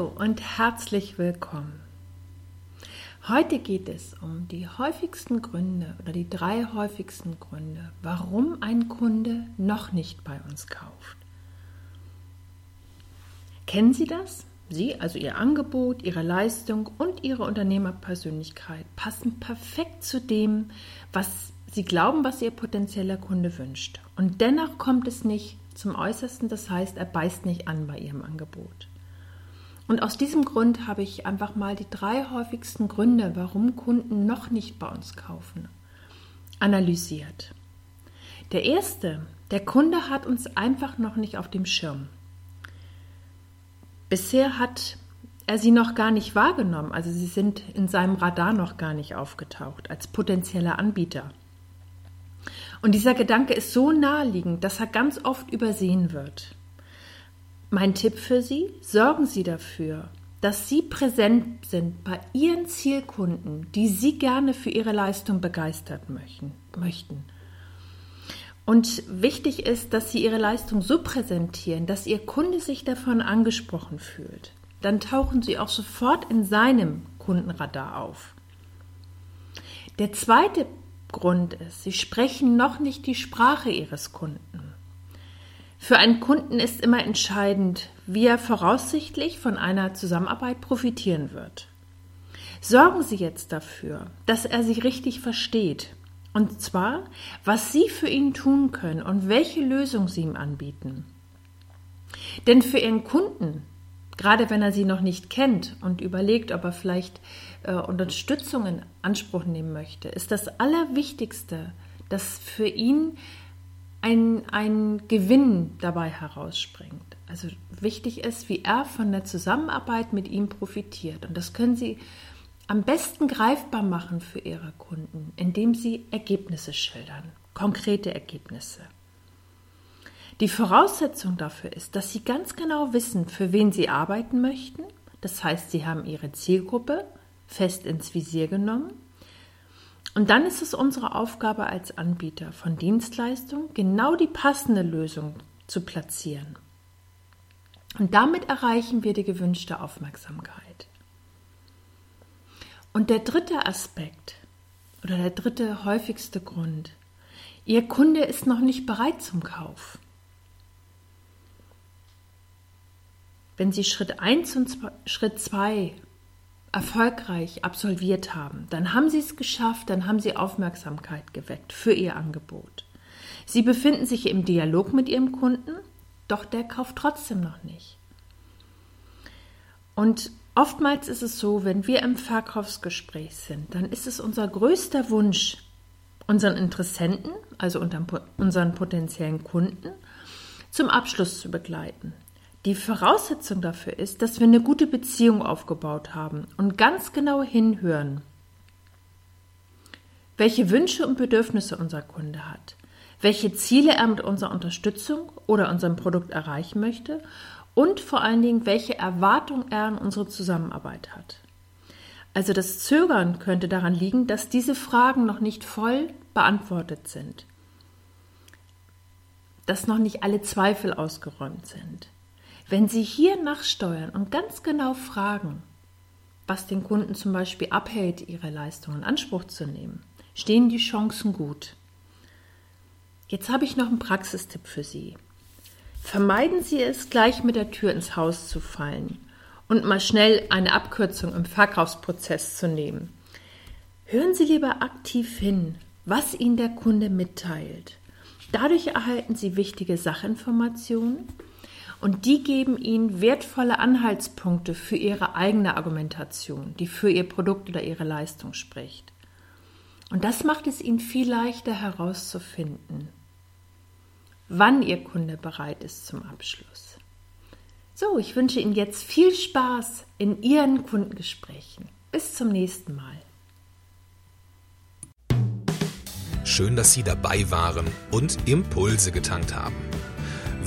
Hallo und herzlich willkommen. Heute geht es um die häufigsten Gründe oder die drei häufigsten Gründe, warum ein Kunde noch nicht bei uns kauft. Kennen Sie das? Sie, also Ihr Angebot, Ihre Leistung und Ihre Unternehmerpersönlichkeit passen perfekt zu dem, was Sie glauben, was Ihr potenzieller Kunde wünscht. Und dennoch kommt es nicht zum Äußersten, das heißt, er beißt nicht an bei Ihrem Angebot. Und aus diesem Grund habe ich einfach mal die drei häufigsten Gründe, warum Kunden noch nicht bei uns kaufen, analysiert. Der erste, der Kunde hat uns einfach noch nicht auf dem Schirm. Bisher hat er sie noch gar nicht wahrgenommen, also sie sind in seinem Radar noch gar nicht aufgetaucht als potenzieller Anbieter. Und dieser Gedanke ist so naheliegend, dass er ganz oft übersehen wird. Mein Tipp für Sie, sorgen Sie dafür, dass Sie präsent sind bei Ihren Zielkunden, die Sie gerne für Ihre Leistung begeistert möchten. Und wichtig ist, dass Sie Ihre Leistung so präsentieren, dass Ihr Kunde sich davon angesprochen fühlt. Dann tauchen Sie auch sofort in seinem Kundenradar auf. Der zweite Grund ist, Sie sprechen noch nicht die Sprache Ihres Kunden. Für einen Kunden ist immer entscheidend, wie er voraussichtlich von einer Zusammenarbeit profitieren wird. Sorgen Sie jetzt dafür, dass er Sie richtig versteht. Und zwar, was Sie für ihn tun können und welche Lösung Sie ihm anbieten. Denn für Ihren Kunden, gerade wenn er Sie noch nicht kennt und überlegt, ob er vielleicht äh, Unterstützung in Anspruch nehmen möchte, ist das Allerwichtigste, dass für ihn ein, ein Gewinn dabei herausspringt. Also wichtig ist, wie er von der Zusammenarbeit mit ihm profitiert. Und das können Sie am besten greifbar machen für Ihre Kunden, indem Sie Ergebnisse schildern, konkrete Ergebnisse. Die Voraussetzung dafür ist, dass Sie ganz genau wissen, für wen Sie arbeiten möchten. Das heißt, Sie haben Ihre Zielgruppe fest ins Visier genommen und dann ist es unsere Aufgabe als Anbieter von Dienstleistungen, genau die passende Lösung zu platzieren. Und damit erreichen wir die gewünschte Aufmerksamkeit. Und der dritte Aspekt oder der dritte häufigste Grund, Ihr Kunde ist noch nicht bereit zum Kauf. Wenn Sie Schritt 1 und Schritt 2 erfolgreich absolviert haben, dann haben Sie es geschafft, dann haben Sie Aufmerksamkeit geweckt für Ihr Angebot. Sie befinden sich im Dialog mit Ihrem Kunden, doch der kauft trotzdem noch nicht. Und oftmals ist es so, wenn wir im Verkaufsgespräch sind, dann ist es unser größter Wunsch, unseren Interessenten, also unseren potenziellen Kunden, zum Abschluss zu begleiten. Die Voraussetzung dafür ist, dass wir eine gute Beziehung aufgebaut haben und ganz genau hinhören, welche Wünsche und Bedürfnisse unser Kunde hat, welche Ziele er mit unserer Unterstützung oder unserem Produkt erreichen möchte und vor allen Dingen, welche Erwartungen er an unsere Zusammenarbeit hat. Also das Zögern könnte daran liegen, dass diese Fragen noch nicht voll beantwortet sind, dass noch nicht alle Zweifel ausgeräumt sind. Wenn Sie hier nachsteuern und ganz genau fragen, was den Kunden zum Beispiel abhält, ihre Leistung in Anspruch zu nehmen, stehen die Chancen gut. Jetzt habe ich noch einen Praxistipp für Sie. Vermeiden Sie es, gleich mit der Tür ins Haus zu fallen und mal schnell eine Abkürzung im Verkaufsprozess zu nehmen. Hören Sie lieber aktiv hin, was Ihnen der Kunde mitteilt. Dadurch erhalten Sie wichtige Sachinformationen und die geben Ihnen wertvolle Anhaltspunkte für Ihre eigene Argumentation, die für Ihr Produkt oder Ihre Leistung spricht. Und das macht es Ihnen viel leichter herauszufinden, wann Ihr Kunde bereit ist zum Abschluss. So, ich wünsche Ihnen jetzt viel Spaß in Ihren Kundengesprächen. Bis zum nächsten Mal. Schön, dass Sie dabei waren und Impulse getankt haben.